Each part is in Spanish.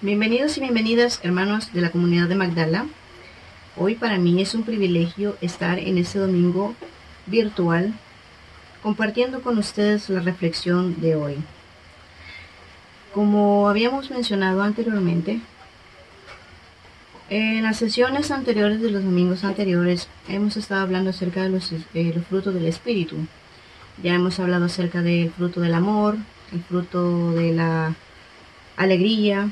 Bienvenidos y bienvenidas hermanos de la comunidad de Magdala. Hoy para mí es un privilegio estar en este domingo virtual compartiendo con ustedes la reflexión de hoy. Como habíamos mencionado anteriormente, en las sesiones anteriores de los domingos anteriores hemos estado hablando acerca de los, eh, los frutos del Espíritu. Ya hemos hablado acerca del fruto del amor, el fruto de la alegría,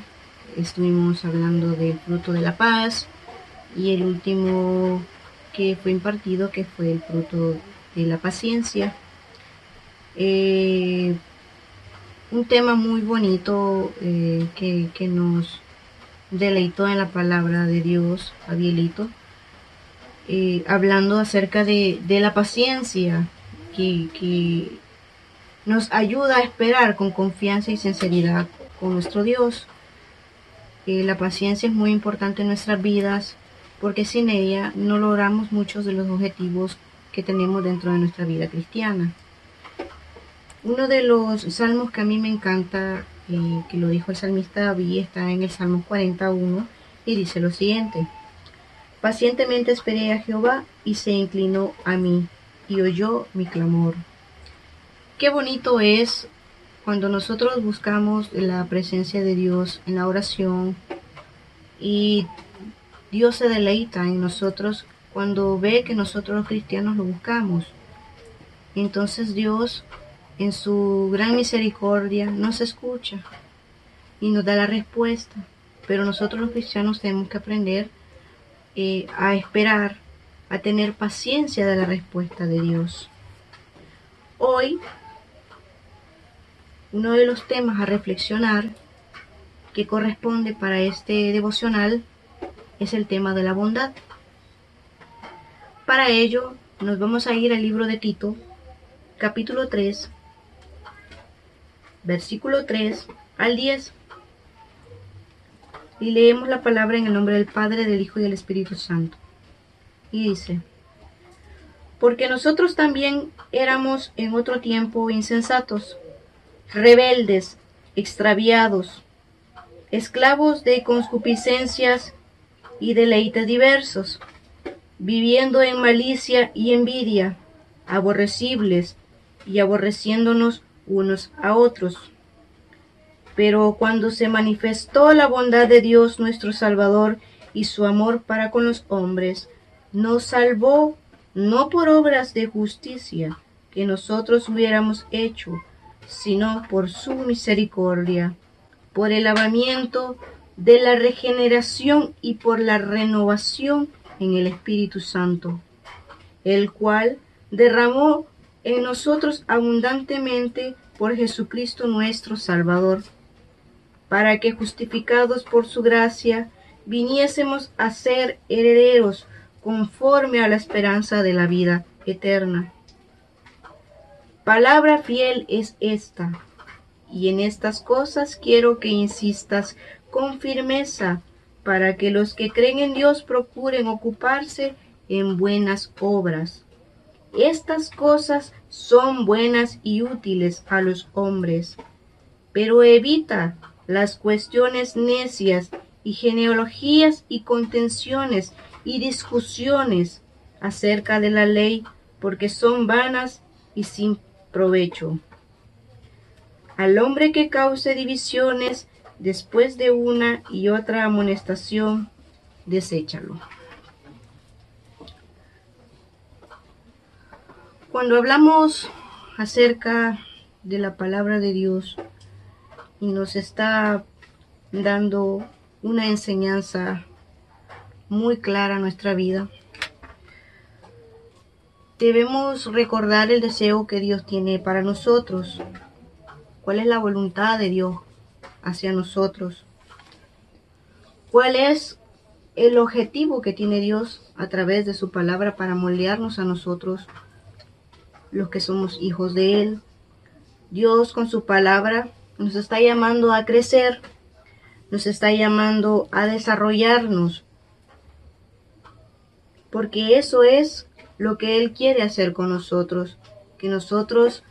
estuvimos hablando del fruto de la paz y el último que fue impartido que fue el fruto de la paciencia. Eh, un tema muy bonito eh, que, nos deleitó en la palabra de Dios, Abielito, eh, hablando acerca de, la paciencia que, que nos ayuda a esperar con confianza y sinceridad con nuestro Dios la paciencia es muy importante en nuestras vidas porque sin ella no logramos muchos de los objetivos que tenemos dentro de nuestra vida cristiana. Uno de los salmos que a mí me encanta, eh, que lo dijo el salmista David, está en el Salmo 41 y dice lo siguiente. Pacientemente esperé a Jehová y se inclinó a mí y oyó mi clamor. Qué bonito es cuando nosotros buscamos la presencia de Dios en la oración y Dios se deleita en nosotros cuando ve que nosotros los cristianos lo buscamos. Entonces Dios en su gran misericordia nos escucha y nos da la respuesta. Pero nosotros los cristianos tenemos que aprender eh, a esperar, a tener paciencia de la respuesta de Dios. Hoy uno de los temas a reflexionar que corresponde para este devocional es el tema de la bondad. Para ello nos vamos a ir al libro de Tito, capítulo 3, versículo 3 al 10. Y leemos la palabra en el nombre del Padre, del Hijo y del Espíritu Santo. Y dice, porque nosotros también éramos en otro tiempo insensatos rebeldes, extraviados, esclavos de concupiscencias y deleites diversos, viviendo en malicia y envidia, aborrecibles y aborreciéndonos unos a otros. Pero cuando se manifestó la bondad de Dios nuestro Salvador y su amor para con los hombres, nos salvó no por obras de justicia que nosotros hubiéramos hecho, sino por su misericordia, por el lavamiento de la regeneración y por la renovación en el Espíritu Santo, el cual derramó en nosotros abundantemente por Jesucristo nuestro Salvador, para que justificados por su gracia viniésemos a ser herederos conforme a la esperanza de la vida eterna. Palabra fiel es esta, y en estas cosas quiero que insistas con firmeza, para que los que creen en Dios procuren ocuparse en buenas obras. Estas cosas son buenas y útiles a los hombres, pero evita las cuestiones necias y genealogías y contenciones y discusiones acerca de la ley, porque son vanas y sin provecho. Al hombre que cause divisiones después de una y otra amonestación, deséchalo. Cuando hablamos acerca de la palabra de Dios y nos está dando una enseñanza muy clara nuestra vida, Debemos recordar el deseo que Dios tiene para nosotros. ¿Cuál es la voluntad de Dios hacia nosotros? ¿Cuál es el objetivo que tiene Dios a través de su palabra para moldearnos a nosotros, los que somos hijos de Él? Dios con su palabra nos está llamando a crecer, nos está llamando a desarrollarnos, porque eso es lo que Él quiere hacer con nosotros, que nosotros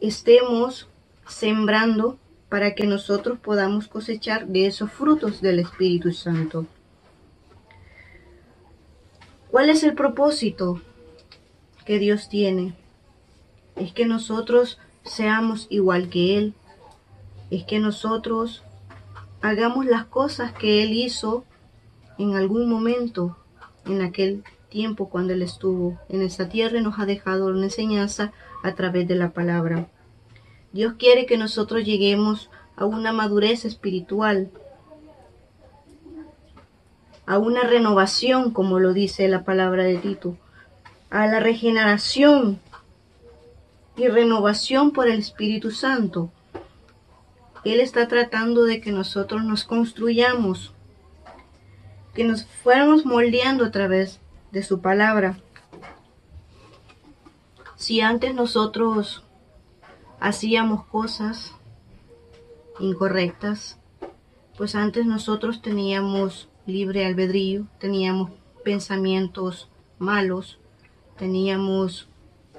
estemos sembrando para que nosotros podamos cosechar de esos frutos del Espíritu Santo. ¿Cuál es el propósito que Dios tiene? Es que nosotros seamos igual que Él. Es que nosotros hagamos las cosas que Él hizo en algún momento, en aquel tiempo cuando Él estuvo en esta tierra y nos ha dejado una enseñanza a través de la palabra. Dios quiere que nosotros lleguemos a una madurez espiritual, a una renovación, como lo dice la palabra de Tito, a la regeneración y renovación por el Espíritu Santo. Él está tratando de que nosotros nos construyamos, que nos fuéramos moldeando a través de su palabra. Si antes nosotros hacíamos cosas incorrectas, pues antes nosotros teníamos libre albedrío, teníamos pensamientos malos, teníamos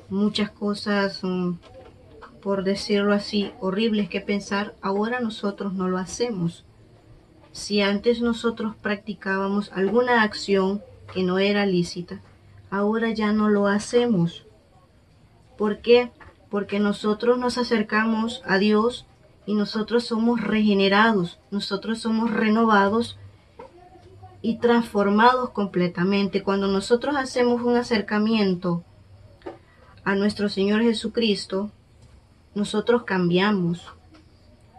muchas cosas, mm, por decirlo así, horribles que pensar, ahora nosotros no lo hacemos. Si antes nosotros practicábamos alguna acción que no era lícita, ahora ya no lo hacemos. ¿Por qué? Porque nosotros nos acercamos a Dios y nosotros somos regenerados, nosotros somos renovados y transformados completamente. Cuando nosotros hacemos un acercamiento a nuestro Señor Jesucristo, nosotros cambiamos.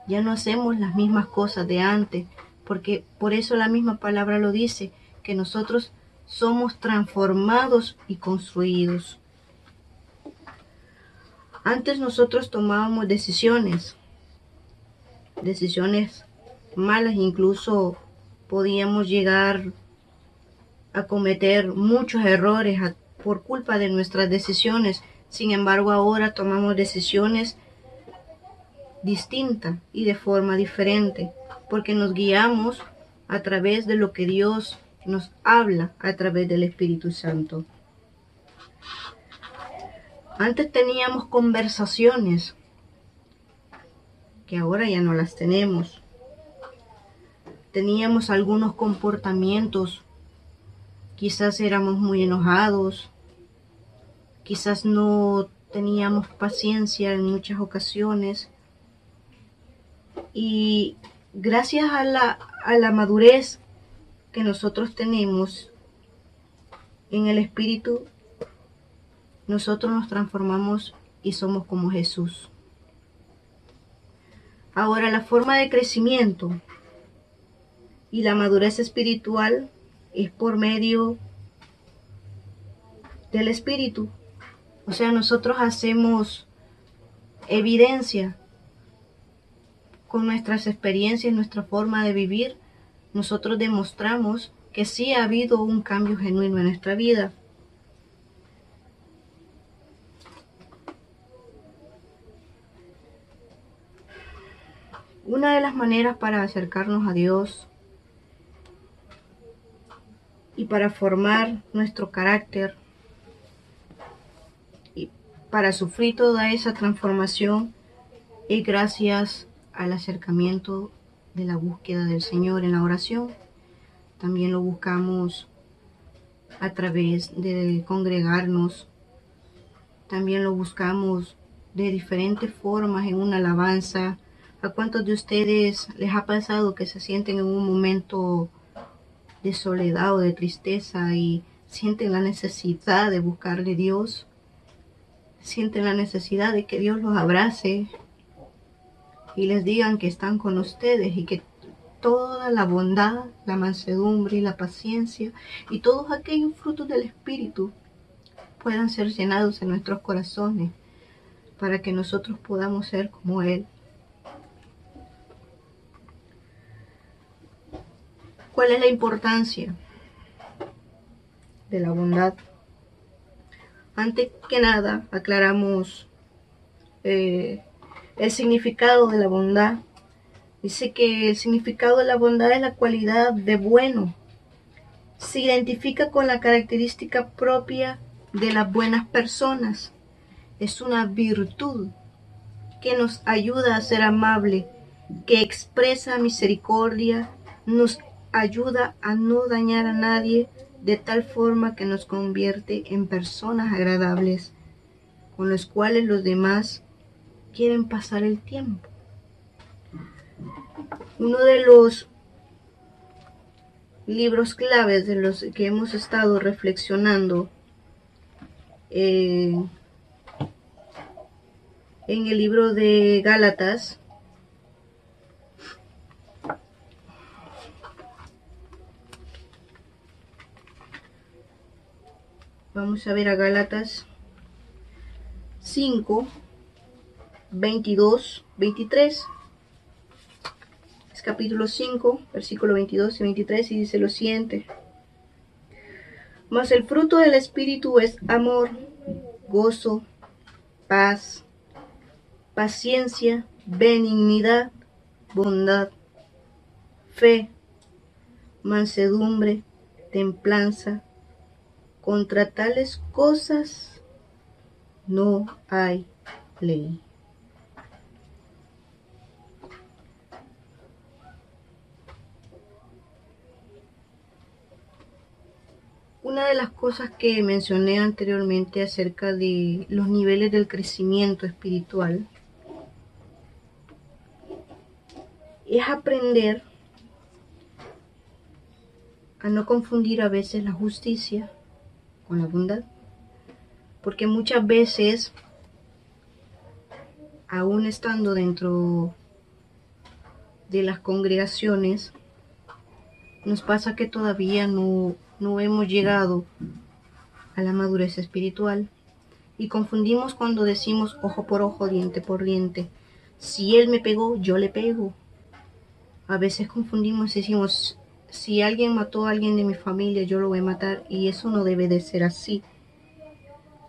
Ya no hacemos las mismas cosas de antes, porque por eso la misma palabra lo dice, que nosotros somos transformados y construidos. Antes nosotros tomábamos decisiones, decisiones malas, incluso podíamos llegar a cometer muchos errores por culpa de nuestras decisiones. Sin embargo, ahora tomamos decisiones distintas y de forma diferente, porque nos guiamos a través de lo que Dios nos habla a través del Espíritu Santo. Antes teníamos conversaciones que ahora ya no las tenemos. Teníamos algunos comportamientos, quizás éramos muy enojados, quizás no teníamos paciencia en muchas ocasiones y gracias a la, a la madurez que nosotros tenemos en el Espíritu, nosotros nos transformamos y somos como Jesús. Ahora la forma de crecimiento y la madurez espiritual es por medio del Espíritu. O sea, nosotros hacemos evidencia con nuestras experiencias, nuestra forma de vivir, nosotros demostramos que sí ha habido un cambio genuino en nuestra vida. Una de las maneras para acercarnos a Dios y para formar nuestro carácter y para sufrir toda esa transformación es gracias al acercamiento de la búsqueda del Señor en la oración. También lo buscamos a través de congregarnos. También lo buscamos de diferentes formas en una alabanza. ¿A cuántos de ustedes les ha pasado que se sienten en un momento de soledad o de tristeza y sienten la necesidad de buscar de Dios? Sienten la necesidad de que Dios los abrace, y les digan que están con ustedes y que toda la bondad, la mansedumbre y la paciencia y todos aquellos frutos del Espíritu puedan ser llenados en nuestros corazones para que nosotros podamos ser como Él. ¿Cuál es la importancia de la bondad? Antes que nada, aclaramos eh, el significado de la bondad. Dice que el significado de la bondad es la cualidad de bueno. Se identifica con la característica propia de las buenas personas. Es una virtud que nos ayuda a ser amable que expresa misericordia, nos ayuda a no dañar a nadie de tal forma que nos convierte en personas agradables con las cuales los demás quieren pasar el tiempo. Uno de los libros claves de los que hemos estado reflexionando eh, en el libro de Gálatas Vamos a ver a Gálatas 5, 22, 23. Es capítulo 5, versículo 22 y 23 y dice lo siguiente. Mas el fruto del Espíritu es amor, gozo, paz, paciencia, benignidad, bondad, fe, mansedumbre, templanza contra tales cosas no hay ley. Una de las cosas que mencioné anteriormente acerca de los niveles del crecimiento espiritual es aprender a no confundir a veces la justicia con la bondad. Porque muchas veces, aún estando dentro de las congregaciones, nos pasa que todavía no, no hemos llegado a la madurez espiritual y confundimos cuando decimos ojo por ojo, diente por diente. Si él me pegó, yo le pego. A veces confundimos y decimos, si alguien mató a alguien de mi familia, yo lo voy a matar y eso no debe de ser así.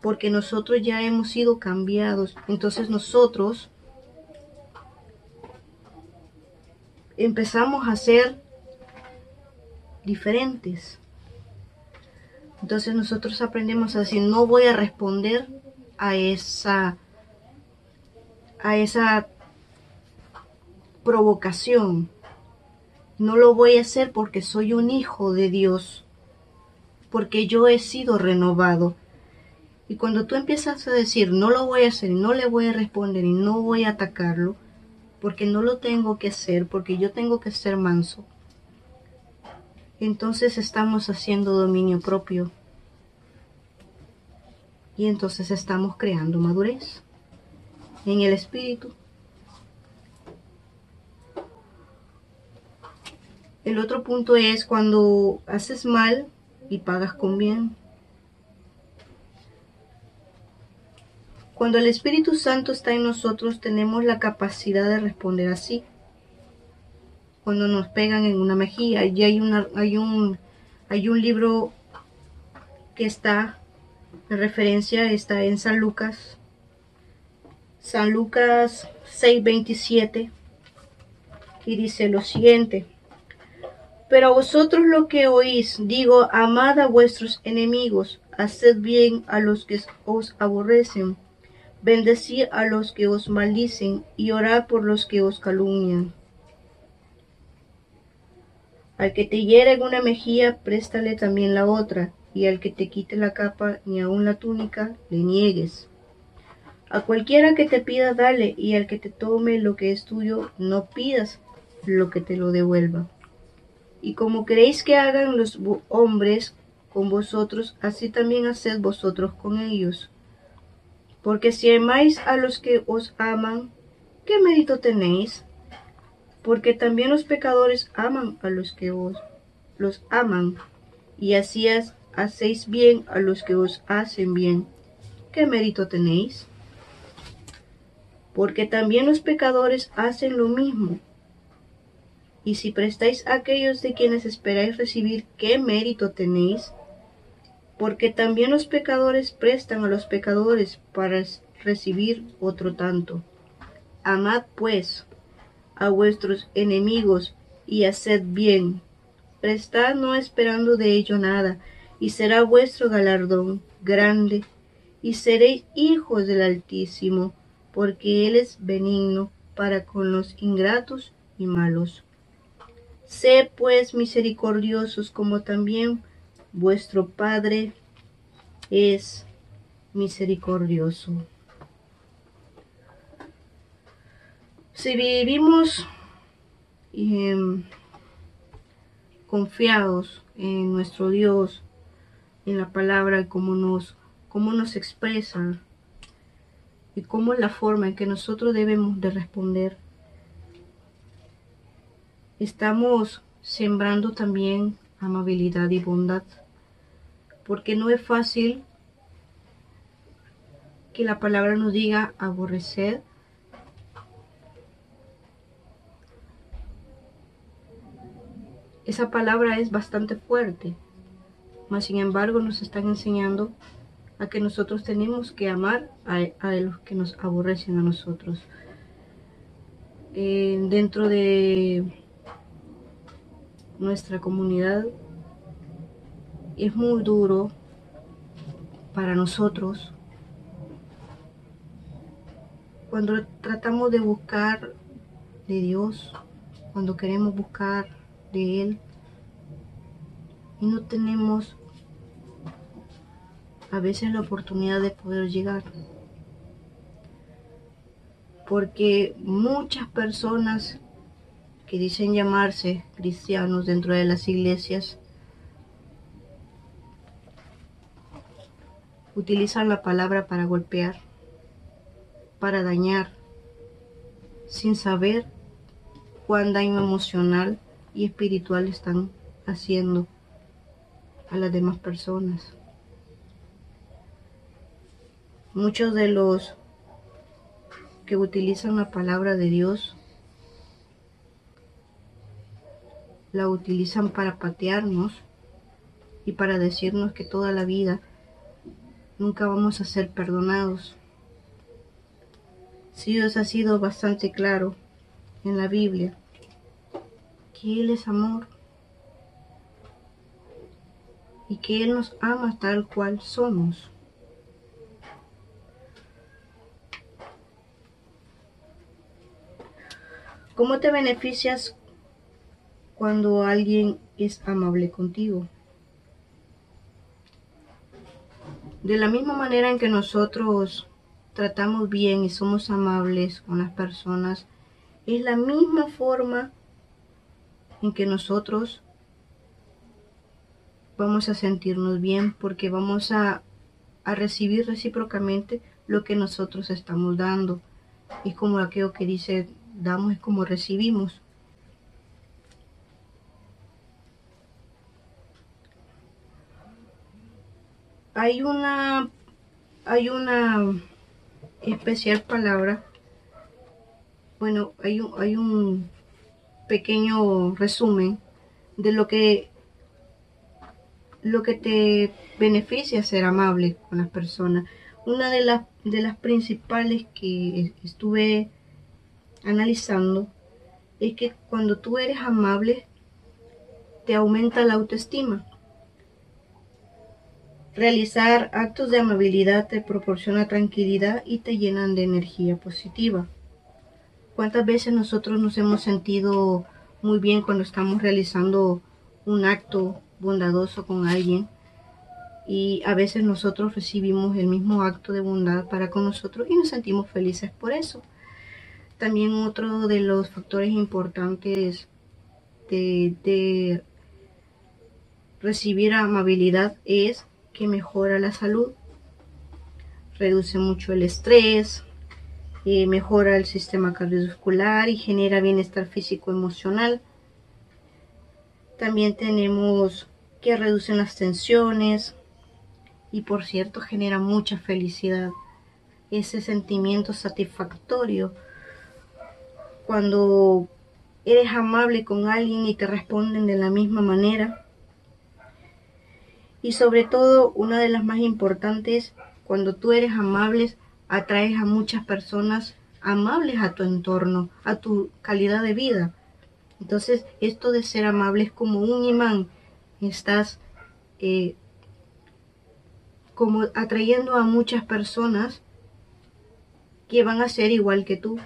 Porque nosotros ya hemos sido cambiados. Entonces nosotros empezamos a ser diferentes. Entonces nosotros aprendemos a decir, no voy a responder a esa a esa provocación no lo voy a hacer porque soy un hijo de Dios, porque yo he sido renovado. Y cuando tú empiezas a decir, no lo voy a hacer, no le voy a responder y no voy a atacarlo, porque no lo tengo que hacer, porque yo tengo que ser manso, entonces estamos haciendo dominio propio. Y entonces estamos creando madurez en el espíritu. El otro punto es cuando haces mal y pagas con bien. Cuando el Espíritu Santo está en nosotros tenemos la capacidad de responder así. Cuando nos pegan en una mejilla, y hay, una, hay, un, hay un libro que está en referencia, está en San Lucas, San Lucas 6:27, y dice lo siguiente. Pero a vosotros lo que oís, digo, amad a vuestros enemigos, haced bien a los que os aborrecen, bendecid a los que os maldicen, y orad por los que os calumnian. Al que te hiere en una mejilla, préstale también la otra, y al que te quite la capa, ni aun la túnica, le niegues. A cualquiera que te pida, dale, y al que te tome lo que es tuyo, no pidas lo que te lo devuelva. Y como queréis que hagan los hombres con vosotros, así también haced vosotros con ellos. Porque si amáis a los que os aman, ¿qué mérito tenéis? Porque también los pecadores aman a los que os los aman, y así hacéis bien a los que os hacen bien. ¿Qué mérito tenéis? Porque también los pecadores hacen lo mismo y si prestáis a aquellos de quienes esperáis recibir, ¿qué mérito tenéis? Porque también los pecadores prestan a los pecadores para recibir otro tanto. Amad pues a vuestros enemigos y haced bien. Prestad no esperando de ello nada, y será vuestro galardón grande, y seréis hijos del Altísimo, porque Él es benigno para con los ingratos y malos. Sé pues misericordiosos como también vuestro Padre es misericordioso. Si vivimos em, confiados en nuestro Dios, en la palabra, y cómo nos, cómo nos expresa y cómo es la forma en que nosotros debemos de responder, estamos sembrando también amabilidad y bondad, porque no es fácil que la palabra nos diga aborrecer Esa palabra es bastante fuerte, mas sin embargo nos están enseñando a que nosotros tenemos que amar a, los que nos aborrecen a nosotros. Eh, dentro de nuestra comunidad es muy duro para nosotros cuando tratamos de buscar de Dios, cuando queremos buscar de Él y no tenemos a veces la oportunidad de poder llegar. Porque muchas personas que dicen llamarse cristianos dentro de las iglesias utilizan la palabra para golpear, para dañar, sin saber cuán daño emocional y espiritual están haciendo a las demás personas. Muchos de los que utilizan la palabra de Dios la utilizan para patearnos y para decirnos que toda la vida nunca vamos a ser perdonados. Si Dios ha sido bastante claro en la Biblia Él es amor y que Él nos ama tal cual somos. ¿Cómo te beneficias cuando alguien es amable contigo? De la misma manera en que nosotros tratamos bien y somos amables con las personas, es la misma forma en que nosotros vamos a sentirnos bien porque vamos a, recibir recíprocamente lo que nosotros estamos dando. Y como aquello que dice, damos es como recibimos. Hay una, hay una especial palabra. Bueno, hay un, hay un pequeño resumen de lo que lo que te beneficia ser amable con las personas. Una de las de las principales que estuve analizando es que cuando tú eres amable te aumenta la autoestima. Realizar actos de amabilidad te proporciona tranquilidad y te llenan de energía positiva. ¿Cuántas veces nosotros nos hemos sentido muy bien cuando estamos realizando un acto bondadoso con alguien? Y a veces nosotros recibimos el mismo acto de bondad para con nosotros y nos sentimos felices por eso. También otro de los factores importantes de, recibir amabilidad es que mejora la salud, reduce mucho el estrés, mejora el sistema cardiovascular y genera bienestar físico emocional. También tenemos que reducen las tensiones y por cierto genera mucha felicidad. Ese sentimiento satisfactorio cuando eres amable con alguien y te responden de la misma manera. Y sobre todo, una de las más importantes, cuando tú eres amable atraes a muchas personas amables a tu entorno, a tu calidad de vida. Entonces, esto de ser amable es como un imán. Estás eh, como atrayendo a muchas personas que van a ser igual que tú.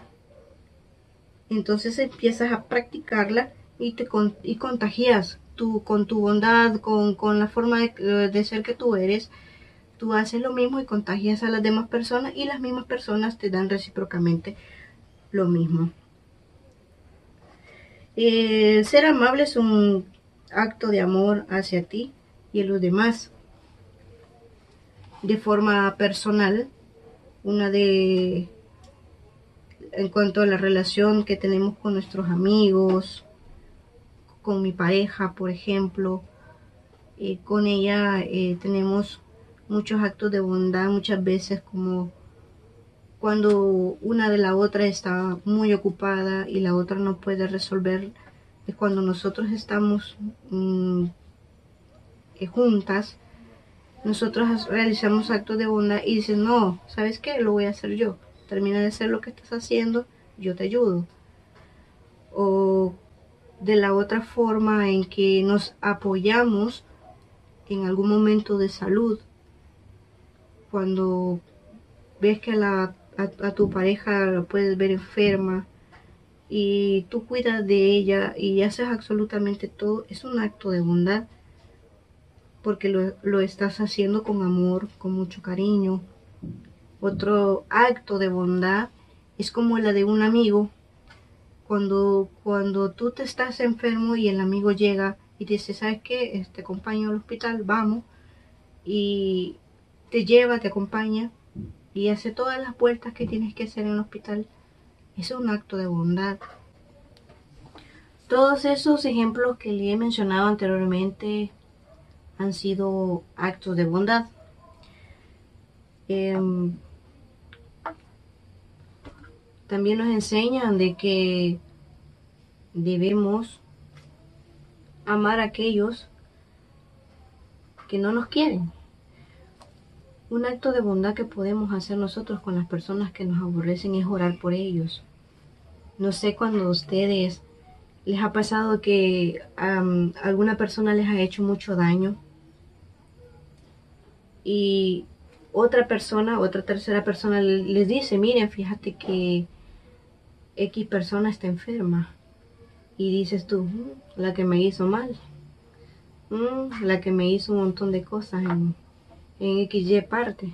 entonces empiezas a practicarla y te y contagias con tu bondad, con, con la forma de, ser que tú eres, tú haces lo mismo y contagias a las demás personas y las mismas personas te dan recíprocamente lo mismo. Ser amable es un acto de amor hacia ti y a los demás. De forma personal, una de en cuanto a la relación que tenemos con nuestros amigos, con mi pareja, por ejemplo, eh, con ella eh, tenemos muchos actos de bondad muchas veces como cuando una de la otra está muy ocupada y la otra no puede resolver es cuando nosotros estamos mm, eh, juntas nosotros realizamos actos de bondad y dicen no sabes qué lo voy a hacer yo. Termina de hacer lo que estás haciendo yo te ayudo o de la otra forma en que nos apoyamos en algún momento de salud cuando ves que a, tu pareja la puedes ver enferma y tú cuidas de ella y haces absolutamente todo, es un acto de bondad porque lo, lo estás haciendo con amor, con mucho cariño. Otro acto de bondad es como la de un amigo. Cuando, cuando tú te estás enfermo y el amigo llega y te dice, ¿sabes qué? Este compañero al hospital, vamos. Y te lleva, te acompaña y hace todas las vueltas que tienes que hacer en el hospital. Es un acto de bondad. Todos esos ejemplos que le he mencionado anteriormente han sido actos de bondad. Em, también nos enseñan de que debemos amar a aquellos que no nos quieren. Un acto de bondad que podemos hacer nosotros con las personas que nos aborrecen es orar por ellos. No sé cuando a ustedes les ha pasado que alguna persona les ha hecho mucho daño y otra persona, otra tercera persona les dice, miren, fíjate que X persona está enferma. Y dices tú, mm, la que me hizo mal, mm, la que me hizo un montón de cosas en XY parte.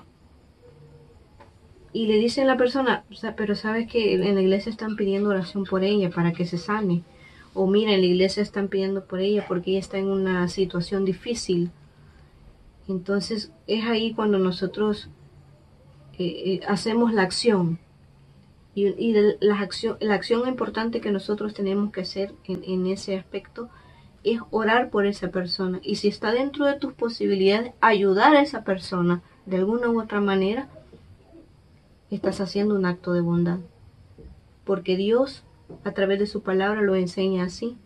Y le dicen a la persona, pero sabes que en la iglesia están pidiendo oración por ella para que se sane. O mira, en la iglesia están pidiendo por ella porque ella está en una situación difícil. Entonces es ahí cuando nosotros eh, eh, hacemos la acción. Y, la, acción, la acción importante que nosotros tenemos que hacer en, en ese aspecto es orar por esa persona. Y si está dentro de tus posibilidades, ayudar a esa persona de alguna u otra manera, estás haciendo un acto de bondad. Porque Dios, a través de su palabra, lo enseña así.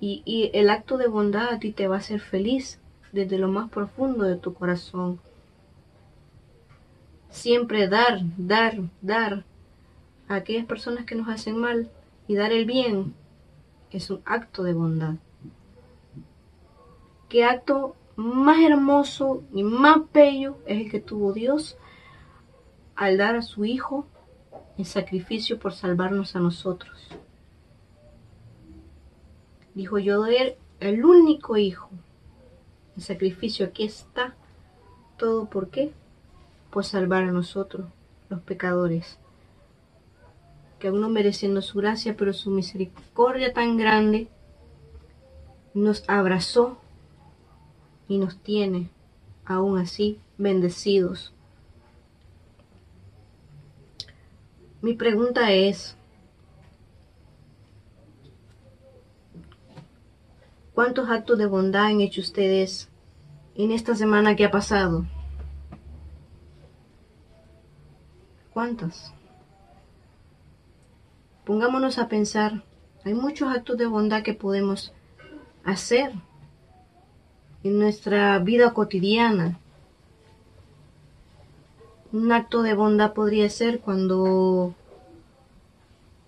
Y, y el acto de bondad a ti te va a hacer feliz desde lo más profundo de tu corazón. Siempre dar, dar, dar a aquellas personas que nos hacen mal y dar el bien es un acto de bondad qué acto más hermoso y más bello es el que tuvo Dios al dar a su Hijo en sacrificio por salvarnos a nosotros. Dijo yo de el único Hijo, el sacrificio aquí está, todo por qué? Por salvar a nosotros, los pecadores, que aún no mereciendo su gracia, pero su misericordia tan grande, nos abrazó y nos tiene aún así bendecidos. Mi pregunta es, ¿cuántos actos de bondad han hecho ustedes en esta semana que ha pasado? ¿Cuántos? Pongámonos a pensar, hay muchos actos de bondad que podemos hacer en nuestra vida cotidiana. Un acto de bondad podría ser cuando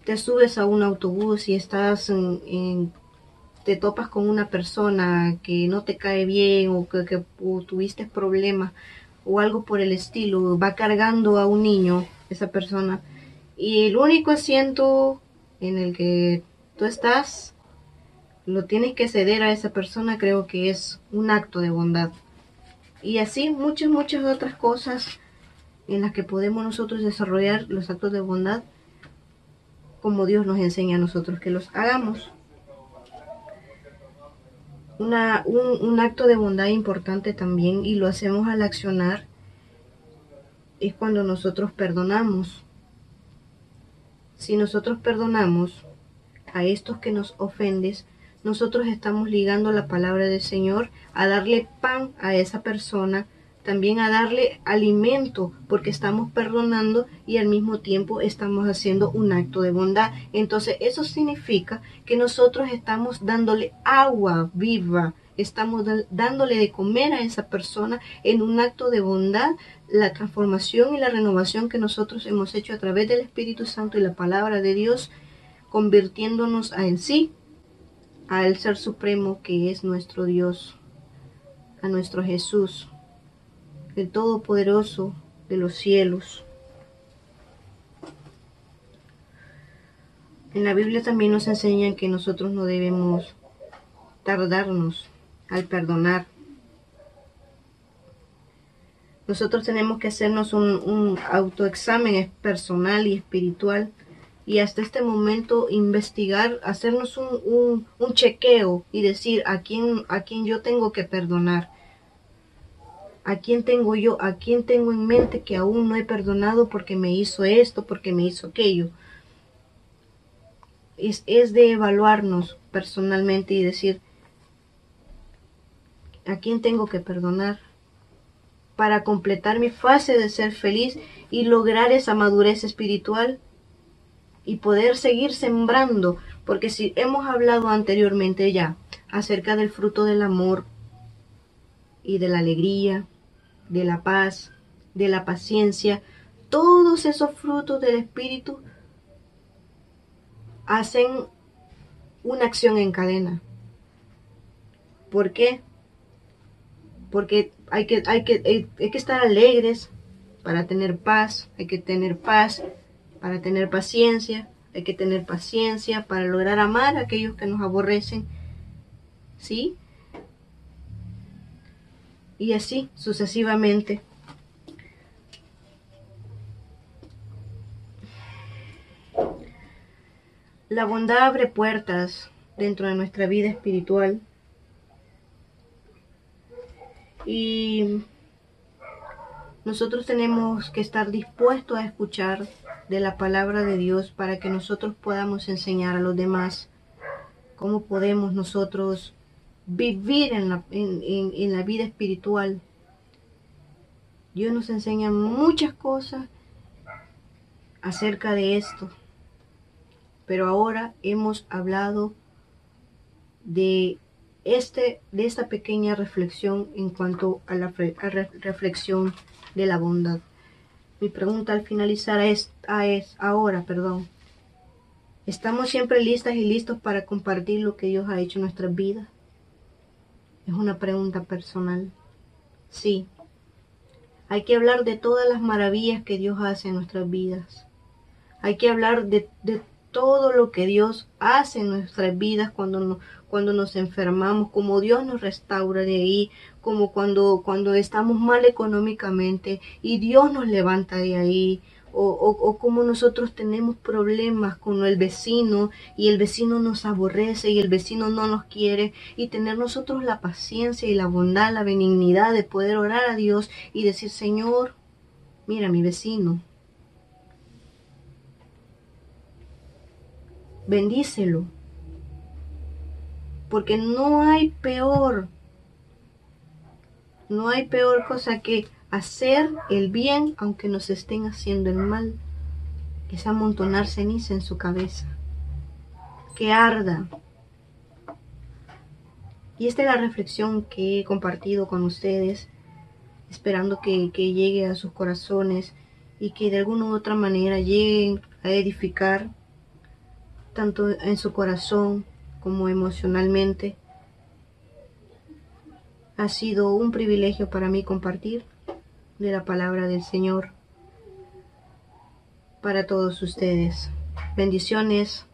te subes a un autobús y estás en, te topas con una persona que no te cae bien o que, tuviste problemas o algo por el estilo, va cargando a un niño, esa persona, y el único asiento en el que tú estás, lo tienes que ceder a esa persona, creo que es un acto de bondad. Y así muchas, muchas otras cosas en las que podemos nosotros desarrollar los actos de bondad como Dios nos enseña a nosotros que los hagamos. Una, un, un, acto de bondad importante también y lo hacemos al accionar es cuando nosotros perdonamos. Si nosotros perdonamos a estos que nos ofendes, nosotros estamos ligando la palabra del Señor a darle pan a esa persona, también a darle alimento, porque estamos perdonando y al mismo tiempo estamos haciendo un acto de bondad. Entonces eso significa que nosotros estamos dándole agua viva, estamos dándole de comer a esa persona en un acto de bondad, la transformación y la renovación que nosotros hemos hecho a través del Espíritu Santo y la palabra de Dios, convirtiéndonos a en sí, al Ser Supremo que es nuestro Dios, a nuestro Jesús, el Todopoderoso de los cielos. En la Biblia también nos enseñan que nosotros no debemos tardarnos al perdonar. Nosotros tenemos que hacernos un, autoexamen personal y espiritual y hasta este momento investigar, hacernos un, un, chequeo y decir a quién, a quién yo tengo que perdonar. ¿A quién tengo yo? ¿A quién tengo en mente que aún no he perdonado porque me hizo esto, porque me hizo aquello? Es, es de evaluarnos personalmente y decir, ¿A quién tengo que perdonar? Para completar mi fase de ser feliz y lograr esa madurez espiritual y poder seguir sembrando, porque si hemos hablado anteriormente ya acerca del fruto del amor y de la alegría, de la paz, de la paciencia, todos esos frutos del Espíritu hacen una acción en cadena. ¿Por qué? porque hay que, hay que, hay que estar alegres para tener paz, hay que tener paz para tener paciencia, hay que tener paciencia para lograr amar a aquellos que nos aborrecen, ¿sí? Y así sucesivamente. La bondad abre puertas dentro de nuestra vida espiritual y nosotros tenemos que estar dispuestos a escuchar de la palabra de Dios para que nosotros podamos enseñar a los demás cómo podemos nosotros vivir en la, en, la vida espiritual. Dios nos enseña muchas cosas acerca de esto, pero ahora hemos hablado de este, de esta pequeña reflexión en cuanto a la reflexión de la bondad. Mi pregunta al finalizar es, es ahora, perdón. ¿Estamos siempre listas y listos para compartir lo que Dios ha hecho en nuestras vidas? Es una pregunta personal. Sí. Hay que hablar de todas las maravillas que Dios hace en nuestras vidas. Hay que hablar de, de todo lo que Dios hace en nuestras vidas cuando, no, cuando nos enfermamos, como Dios nos restaura de ahí, como cuando, cuando estamos mal económicamente y Dios nos levanta de ahí, o, o, como nosotros tenemos problemas con el vecino y el vecino nos aborrece y el vecino no nos quiere y tener nosotros la paciencia y la bondad, la benignidad de poder orar a Dios y decir, Señor, mira mi vecino, bendícelo. Porque no hay peor, no hay peor cosa que hacer el bien aunque nos estén haciendo el mal. Es amontonar ceniza en su cabeza. Que arda. Y esta es la reflexión que he compartido con ustedes, esperando que, que llegue a sus corazones y que de alguna u otra manera lleguen a edificar tanto en su corazón como emocionalmente. Ha sido un privilegio para mí compartir de la palabra del Señor para todos ustedes. Bendiciones.